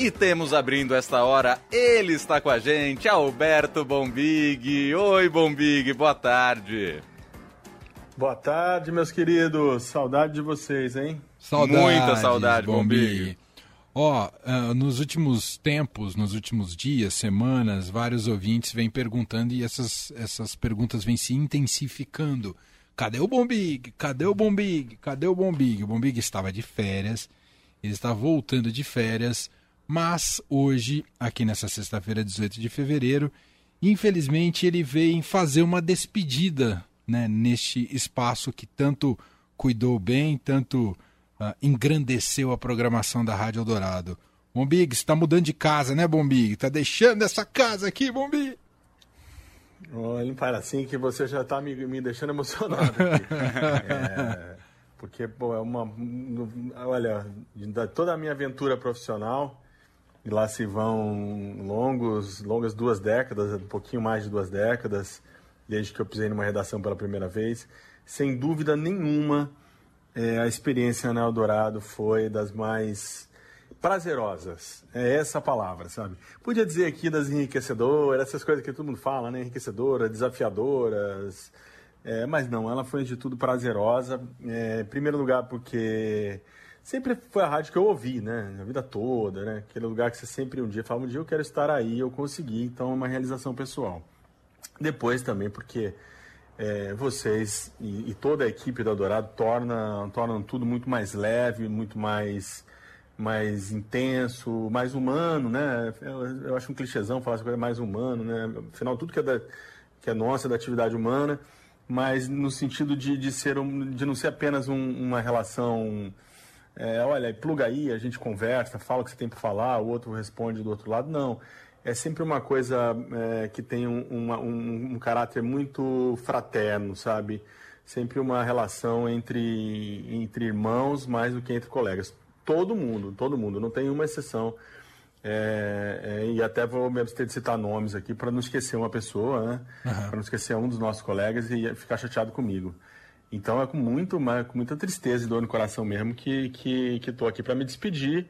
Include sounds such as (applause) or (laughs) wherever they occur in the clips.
E temos abrindo esta hora, ele está com a gente, Alberto Bombig. Oi, Bombig, boa tarde. Boa tarde, meus queridos. Saudade de vocês, hein? Saudade, Muita saudade, Bombig. Ó, oh, uh, nos últimos tempos, nos últimos dias, semanas, vários ouvintes vêm perguntando e essas, essas perguntas vêm se intensificando. Cadê o Bombig? Cadê o Bombig? Cadê o Bombig? O Bombig estava de férias, ele está voltando de férias mas hoje, aqui nessa sexta-feira, 18 de fevereiro, infelizmente ele veio fazer uma despedida né, neste espaço que tanto cuidou bem, tanto uh, engrandeceu a programação da Rádio Eldorado. Bombig, você está mudando de casa, né, Bombig? Está deixando essa casa aqui, Bombig? Olha, para assim que você já está me, me deixando emocionado aqui. (laughs) é, porque, pô, é uma. Olha, toda a minha aventura profissional, e lá se vão longos, longas duas décadas, um pouquinho mais de duas décadas, desde que eu pisei numa redação pela primeira vez. Sem dúvida nenhuma, é, a experiência na Eldorado foi das mais prazerosas. É essa a palavra, sabe? Podia dizer aqui das enriquecedoras, essas coisas que todo mundo fala, né? Enriquecedoras, desafiadoras. É, mas não, ela foi de tudo prazerosa. É, em primeiro lugar, porque sempre foi a rádio que eu ouvi, né? A vida toda, né? Aquele lugar que você sempre um dia fala, um dia eu quero estar aí, eu consegui, então é uma realização pessoal. Depois também porque é, vocês e, e, toda a equipe da Dourado torna, tornam tudo muito mais leve, muito mais mais intenso, mais humano, né? Eu, eu acho um clichêzão falar essa coisa mais humano, né? Afinal, tudo que é, da, que é nossa, da atividade humana, mas no sentido de, de, ser um, de não ser apenas um, uma relação é, olha, pluga aí, a gente conversa, fala o que você tem para falar, o outro responde do outro lado. Não. É sempre uma coisa é, que tem um, uma, um, um, caráter muito fraterno, sabe? Sempre uma relação entre, entre irmãos mais do que entre colegas. Todo mundo, todo mundo, não tem uma exceção. É, é, e até vou me abster de citar nomes aqui para não esquecer uma pessoa, né? Uhum. Para não esquecer um dos nossos colegas e ficar chateado comigo. Então é com, muito, com muita tristeza e dor no coração mesmo que que estou aqui para me despedir.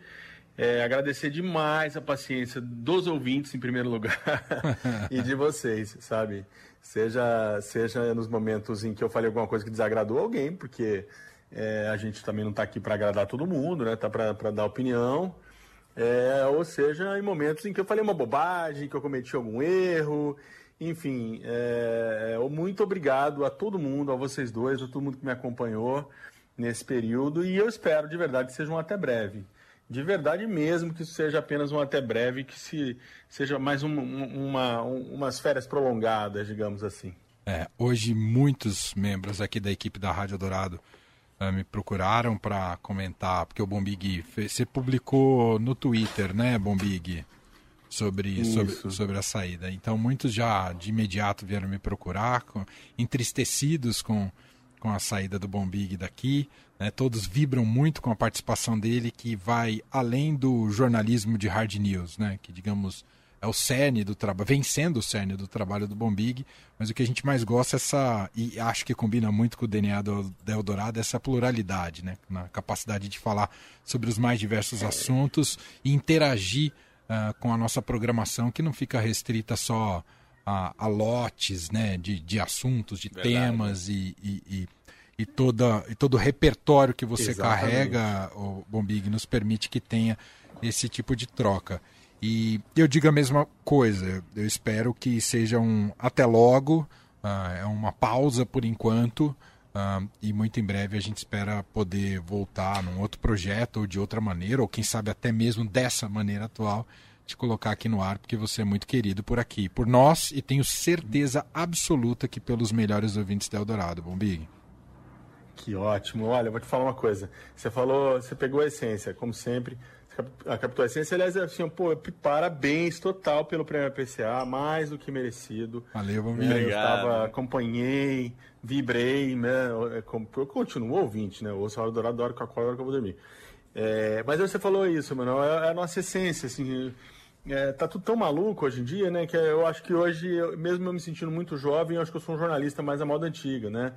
É, agradecer demais a paciência dos ouvintes, em primeiro lugar, (laughs) e de vocês, sabe? Seja, seja nos momentos em que eu falei alguma coisa que desagradou alguém, porque é, a gente também não está aqui para agradar todo mundo, né? Tá para dar opinião. É, ou seja, em momentos em que eu falei uma bobagem, que eu cometi algum erro, enfim, é, é, muito obrigado a todo mundo, a vocês dois, a todo mundo que me acompanhou nesse período e eu espero de verdade que seja um até breve. De verdade mesmo que seja apenas um até breve, que se, seja mais um, uma, umas férias prolongadas, digamos assim. É, hoje muitos membros aqui da equipe da Rádio Dourado uh, me procuraram para comentar, porque o Bombig, você publicou no Twitter, né, Bombig? Sobre, sobre, sobre a saída. Então, muitos já de imediato vieram me procurar, com, entristecidos com, com a saída do Bombig daqui. Né? Todos vibram muito com a participação dele, que vai além do jornalismo de hard news, né? que, digamos, é o cerne do trabalho, vem sendo o cerne do trabalho do Bombig, mas o que a gente mais gosta é essa, e acho que combina muito com o DNA do, do Eldorado, é essa pluralidade, né? na capacidade de falar sobre os mais diversos assuntos e interagir uh, com a nossa programação, que não fica restrita só a, a lotes né, de, de assuntos, de Verdade. temas e, e, e, e, toda, e todo o repertório que você Exatamente. carrega, o Bombig, nos permite que tenha esse tipo de troca. E eu digo a mesma coisa, eu espero que seja um até logo, uh, é uma pausa por enquanto, Uh, e muito em breve a gente espera poder voltar num outro projeto ou de outra maneira, ou quem sabe até mesmo dessa maneira atual, te colocar aqui no ar, porque você é muito querido por aqui, por nós e tenho certeza absoluta que pelos melhores ouvintes da Eldorado. Bom, Big? Que ótimo. Olha, vou te falar uma coisa. Você falou, você pegou a essência, como sempre. A captou a essência, aliás, assim, pô, parabéns total pelo prêmio PCA, mais do que merecido. Valeu, vamos né? Eu tava, acompanhei, vibrei, né? Eu continuo ouvinte, né? Eu ouço a hora dourado, a hora que eu acordo, a hora que eu vou dormir. É, mas você falou isso, mano, é, é a nossa essência, assim. É, tá tudo tão maluco hoje em dia, né? Que eu acho que hoje, mesmo eu me sentindo muito jovem, eu acho que eu sou um jornalista mais à moda antiga, né?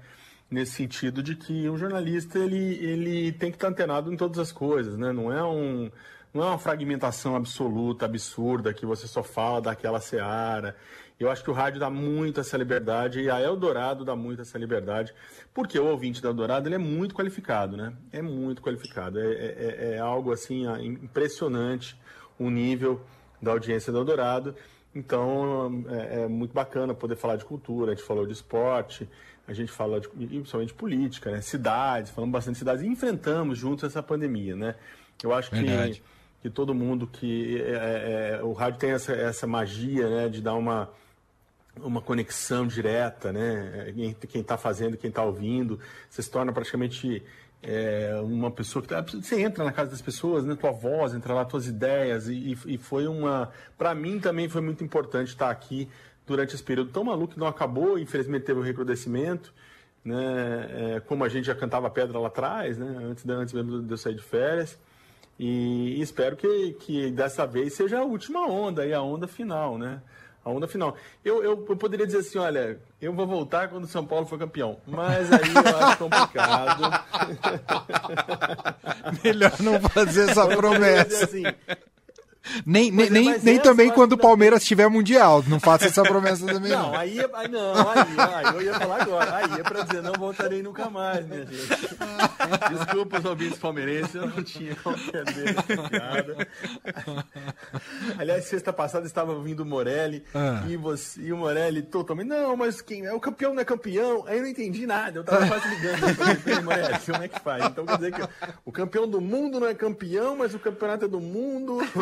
Nesse sentido de que um jornalista ele, ele tem que estar antenado em todas as coisas, né? Não é um não é uma fragmentação absoluta, absurda, que você só fala daquela seara. Eu acho que o rádio dá muito essa liberdade e a Eldorado dá muito essa liberdade, porque o ouvinte da Eldorado ele é muito qualificado, né? É muito qualificado. É, é, é, é algo assim impressionante o nível da audiência da Eldorado. Então é, é, muito bacana poder falar de cultura, a gente falou de esporte, a gente fala de, principalmente política, né? cidades, falamos bastante de cidades e enfrentamos juntos essa pandemia, né? Eu acho que, que todo mundo que é, é, é, o rádio tem essa, essa magia, né, de dar uma uma conexão direta, né, entre quem está fazendo, quem está ouvindo, você se torna praticamente é, uma pessoa que tá, você entra na casa das pessoas, né, tua voz, entra lá tuas ideias e, e foi uma, para mim também foi muito importante estar aqui durante esse período tão maluco que não acabou, infelizmente teve um recrudescimento, né, é, como a gente já cantava pedra lá atrás, né, antes, antes mesmo de eu sair de férias, e, e espero que, que dessa vez seja a última onda, e a onda final, né, a onda final. Eu, eu, eu, poderia dizer assim, olha, eu vou voltar quando o São Paulo for campeão. Mas aí eu acho (laughs) complicado. Melhor não fazer essa promessa. Assim, nem, nem, nem, nem também quando o Palmeiras tiver Mundial. Não faça essa promessa também. Não, não. Aí, aí não, aí, aí, eu ia falar agora. Aí é pra dizer, não voltarei nunca mais, minha gente. Desculpa os ouvintes palmeirenses, eu não tinha como perder essa piada. Aliás, sexta passada estava ouvindo o Morelli ah. e, você, e o Morelli totalmente, não, mas quem é o campeão não é campeão. Aí eu não entendi nada, eu tava (laughs) quase ligando. Falei, Morelli, como é que faz? Então quer dizer que o campeão do mundo não é campeão, mas o campeonato é do mundo. (laughs)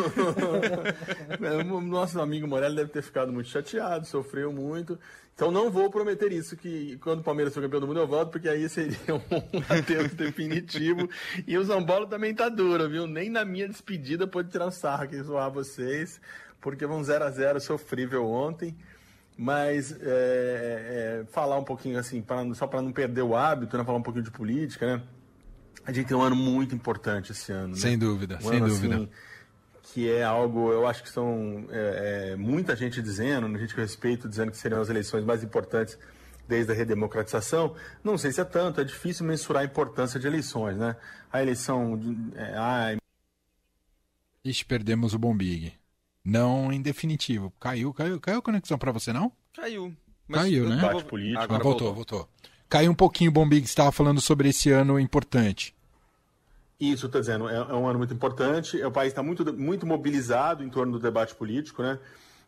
Nosso amigo Morelli deve ter ficado muito chateado, sofreu muito. Então não vou prometer isso, que quando o Palmeiras for campeão do mundo eu volto, porque aí seria (laughs) um adeus definitivo. E o São Paulo também tá duro, viu? Nem na minha despedida pode tirar um sarro aqui zoar vocês, porque vão 0 a 0 sofrível ontem. Mas é, é, falar um pouquinho assim, pra, só para não perder o hábito, né? falar um pouquinho de política, né? A gente tem um ano muito importante esse ano. Né? Sem dúvida, um sem ano, dúvida. Assim, que é algo, eu acho que são é, é, muita gente dizendo, gente que eu respeito, dizendo que seriam as eleições mais importantes desde a redemocratização. Não sei se é tanto, é difícil mensurar a importância de eleições, né? A eleição. É, ai... Ixi, perdemos o Bombig. Não em definitivo. Caiu, caiu, caiu a conexão para você, não? Caiu. Mas caiu, né? Vou... Político. Agora voltou, voltou, voltou. Caiu um pouquinho o Bombig, estava falando sobre esse ano importante. Isso, estou dizendo, é, é, um ano muito importante. O país está muito, muito mobilizado em torno do debate político, né?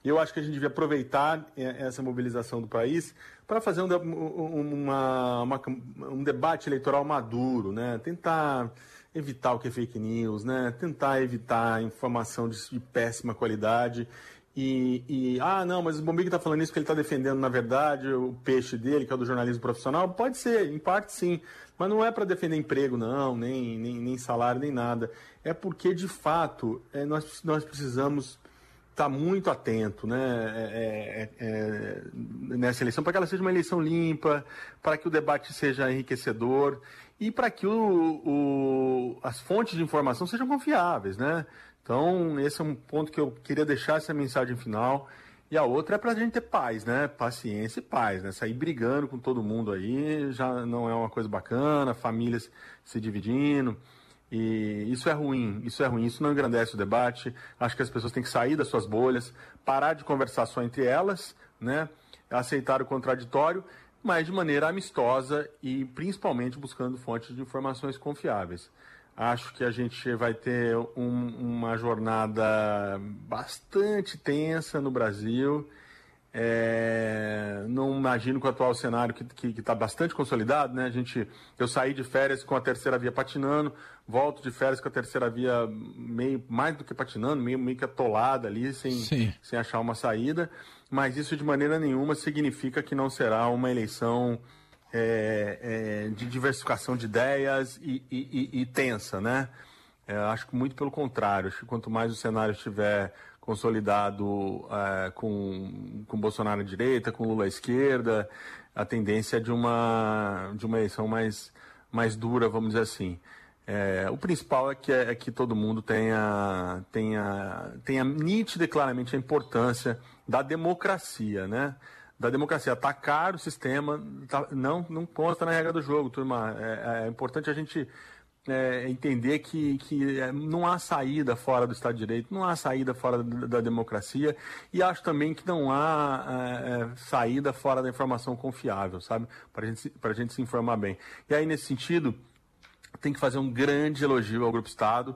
Eu acho que a gente devia aproveitar é, essa mobilização do país para fazer um, uma, uma, um debate eleitoral maduro, né? Tentar evitar o que é fake news, né? Tentar evitar informação de, de péssima qualidade e, e, ah, não, mas o Bombig está falando isso porque ele está defendendo, na verdade, o peixe dele, que é o do jornalismo profissional. Pode ser, em parte sim. Mas não é para defender emprego, não, nem, nem, nem, salário, nem nada. É porque, de fato, é, nós, nós precisamos estar tá muito atento né, é, é, é, nessa eleição, para que ela seja uma eleição limpa, para que o debate seja enriquecedor e para que o, o, as fontes de informação sejam confiáveis. Né? Então, esse é um ponto que eu queria deixar essa mensagem final. E a outra é para a gente ter paz, né? Paciência e paz, né? Sair brigando com todo mundo aí já não é uma coisa bacana, famílias se dividindo. E isso é ruim, isso é ruim, isso não engrandece o debate. Acho que as pessoas têm que sair das suas bolhas, parar de conversar só entre elas, né? Aceitar o contraditório, mas de maneira amistosa e principalmente buscando fontes de informações confiáveis. Acho que a gente vai ter um, uma jornada bastante tensa no Brasil. É, não imagino com o atual cenário que está bastante consolidado, né? A gente, eu saí de férias com a terceira via patinando, volto de férias com a terceira via meio mais do que patinando, meio, meio que atolada ali, sem, sem achar uma saída. Mas isso de maneira nenhuma significa que não será uma eleição é, é, de diversificação de ideias e, e, e tensa, né? É, acho que muito pelo contrário. Acho que quanto mais o cenário estiver consolidado é, com, com Bolsonaro à direita, com Lula à esquerda, a tendência é de uma, de uma eleição mais, mais dura, vamos dizer assim. É, o principal é que, é, é que todo mundo tenha, tenha, tenha nítida e claramente a importância da democracia, né? Da democracia. Atacar o sistema tá, não, não consta na regra do jogo, turma. É, é importante a gente é, entender que, que é, não há saída fora do Estado de Direito, não há saída fora da, da democracia e acho também que não há é, é saída fora da informação confiável, sabe? Para gente, a gente se informar bem. E aí, nesse sentido, tem que fazer um grande elogio ao Grupo Estado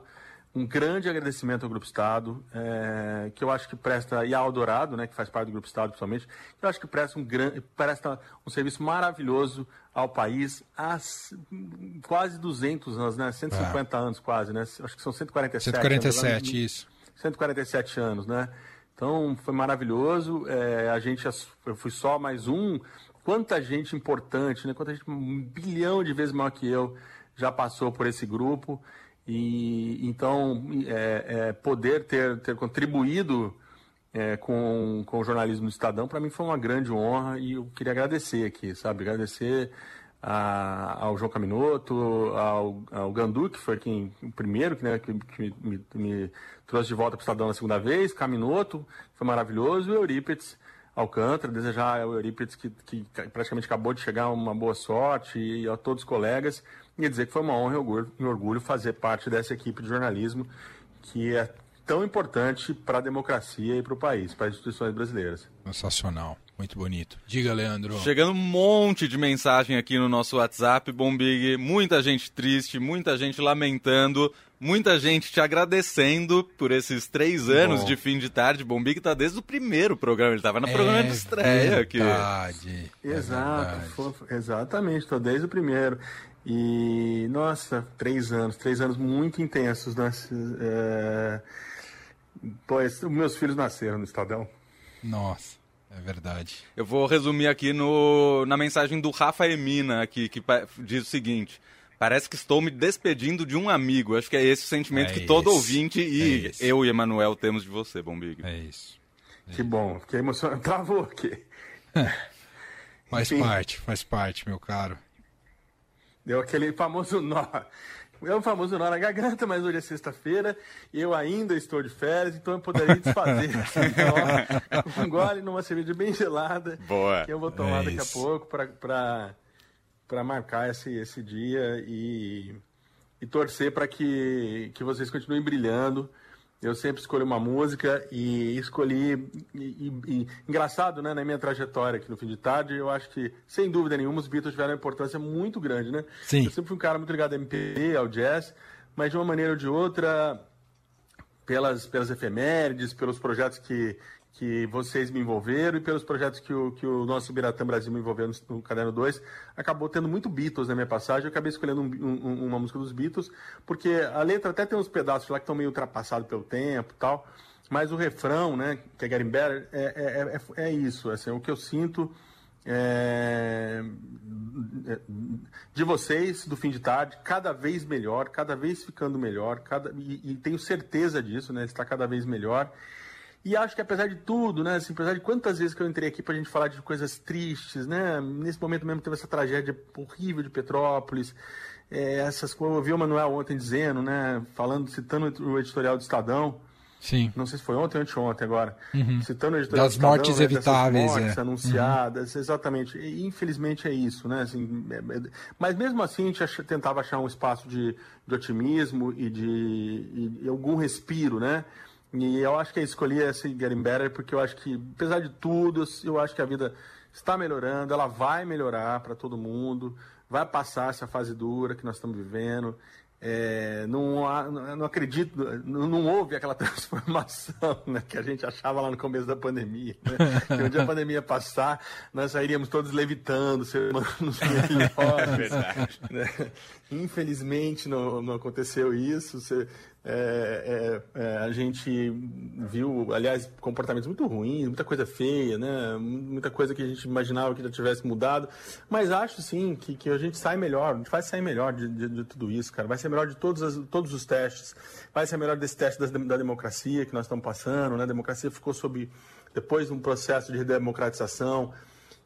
um grande agradecimento ao Grupo Estado, é, que eu acho que presta, e ao Dourado, né, que faz parte do Grupo Estado principalmente, que eu acho que presta um, grande, presta um serviço maravilhoso ao país há quase 200 anos, né, 150 é. anos quase, né, acho que são 147. 147, anos, isso. 147 anos, né. Então, foi maravilhoso, é, a gente, eu fui só mais um, quanta gente importante, né, quanta gente, um bilhão de vezes maior que eu, já passou por esse grupo, e então é, é, poder ter, ter contribuído é, com, com o jornalismo do Estadão, para mim foi uma grande honra e eu queria agradecer aqui, sabe? Agradecer a, ao João Caminoto, ao, ao Gandu, que foi quem, o primeiro né, que, que me, me, trouxe de volta para o Estadão na segunda vez, Caminoto, foi maravilhoso, e Eurípides Alcântara, desejar ao Eurípides que, que praticamente acabou de chegar uma boa sorte e a todos os colegas e dizer que foi uma honra e orgulho, e orgulho fazer parte dessa equipe de jornalismo que é tão importante para a democracia e para o país, para as instituições brasileiras. Sensacional, muito bonito. Diga, Leandro. Chegando um monte de mensagem aqui no nosso WhatsApp, Bombig, muita gente triste, muita gente lamentando, muita gente te agradecendo por esses três anos Bom. de fim de tarde. Bombig está desde o primeiro programa, ele estava no é programa de estreia verdade, aqui. É Exato, foi, exatamente, estou desde o primeiro. E, nossa, três anos, três anos muito intensos, né? É... Pois, meus filhos nasceram no Estadão. Nossa, é verdade. Eu vou resumir aqui no, na mensagem do Rafa Emina, aqui, que diz o seguinte. Parece que estou me despedindo de um amigo. Acho que é esse o sentimento é que todo ouvinte e é eu e Emanuel temos de você, Bombig. É isso. É que bom, fiquei emocionado. (laughs) Travou aqui. (laughs) faz Enfim. parte, faz parte, meu caro. Deu aquele famoso nó. É um famoso nó na garganta, mas hoje é sexta-feira e eu ainda estou de férias, então eu poderia desfazer (laughs) esse nó. Um gole numa cerveja bem gelada. Boa. Que eu vou tomar é daqui a pouco para marcar esse, esse dia e, e torcer para que, que vocês continuem brilhando eu sempre escolho uma música e escolhi. E, e, e, engraçado, né? Na minha trajetória aqui no fim de tarde, eu acho que, sem dúvida nenhuma, os Beatles tiveram uma importância muito grande, né? Sim. Eu sempre fui um cara muito ligado ao MPB, ao jazz, mas de uma maneira ou de outra, pelas, pelas efemérides, pelos projetos que, que vocês me envolveram e pelos projetos que o, que o nosso Biratã Brasil me envolveu no, no Caderno 2, acabou tendo muito Beatles na minha passagem. Eu acabei escolhendo um, um, uma música dos Beatles, porque a letra até tem uns pedaços lá que estão meio ultrapassados pelo tempo e tal, mas o refrão, né, que é Getting Better, é, é, é, é isso. Assim, o que eu sinto é, de vocês do fim de tarde, cada vez melhor, cada vez ficando melhor, cada, e, e tenho certeza disso, né, está cada vez melhor. E acho que apesar de tudo, né, assim, apesar de quantas vezes que eu entrei aqui para a gente falar de coisas tristes, né, nesse momento mesmo teve essa tragédia horrível de Petrópolis, é, essas coisas, eu vi o Manuel ontem dizendo, né, falando, citando o editorial do Estadão, Sim. Não sei se foi ontem ou anteontem agora. Uhum. Citando o editorial das Estadão, mortes né, evitáveis, mortes é. anunciadas, uhum. exatamente. E, infelizmente é isso, né? Assim, é, é, mas mesmo assim a gente ach, tentava achar um espaço de, de otimismo e de e, e algum respiro, né? E eu acho que eu escolhi esse Getting Better porque eu acho que, apesar de tudo, eu acho que a vida está melhorando, ela vai melhorar para todo mundo, vai passar essa fase dura que nós estamos vivendo. É, não, não acredito, não, não, houve aquela (laughs) transformação né, que a gente achava lá no começo da pandemia. Né? Que dia a (laughs) pandemia passar, nós sairíamos todos levitando, ser humanos (laughs) melhores. É né? Infelizmente não, não aconteceu isso. Você, é, é, é, a gente viu, aliás, comportamentos muito ruins, muita coisa feia, né? muita coisa que a gente imaginava que já tivesse mudado. Mas acho sim que, que a gente sai melhor, a gente vai sair melhor de, de, de tudo isso, cara. Vai ser melhor de todos, as, todos os testes. Vai ser melhor desse teste da, da democracia que nós estamos passando. Né? A democracia ficou sob, depois de um processo de democratização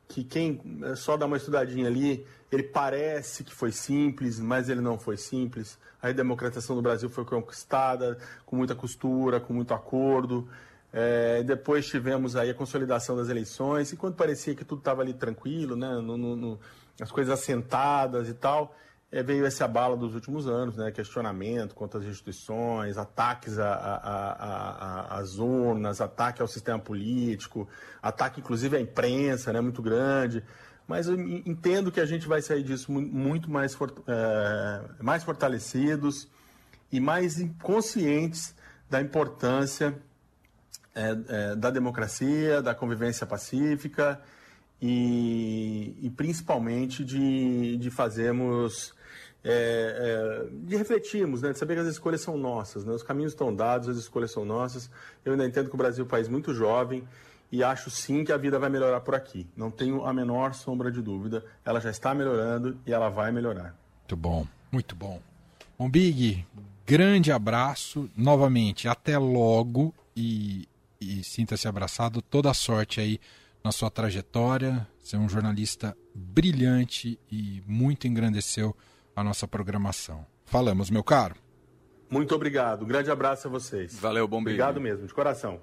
que quem é, só dá uma estudadinha ali, ele parece que foi simples, mas ele não foi simples. A democratização do Brasil foi conquistada com muita costura, com muito acordo. É, depois tivemos aí a consolidação das eleições, e quando parecia que tudo estava ali tranquilo, né, no, no, no, as coisas assentadas e tal, é, veio esse abalo dos últimos anos, né? questionamento contra as instituições, ataques às urnas, ataque ao sistema político, ataque inclusive à imprensa, né? muito grande. Mas eu entendo que a gente vai sair disso muito mais, é, mais fortalecidos e mais conscientes da importância é, é, da democracia, da convivência pacífica e, e principalmente de, de fazermos é, é, de refletirmos, né, de saber que as escolhas são nossas, né, os caminhos estão dados, as escolhas são nossas. Eu ainda entendo que o Brasil é um país muito jovem e acho sim que a vida vai melhorar por aqui. Não tenho a menor sombra de dúvida. Ela já está melhorando e ela vai melhorar. Muito bom, muito bom. Bom, Big, grande abraço novamente. Até logo e, e sinta-se abraçado. Toda a sorte aí na sua trajetória. Você é um jornalista brilhante e muito engrandeceu a nossa programação. Falamos, meu caro. Muito obrigado. Um grande abraço a vocês. Valeu, bom Obrigado mesmo, de coração.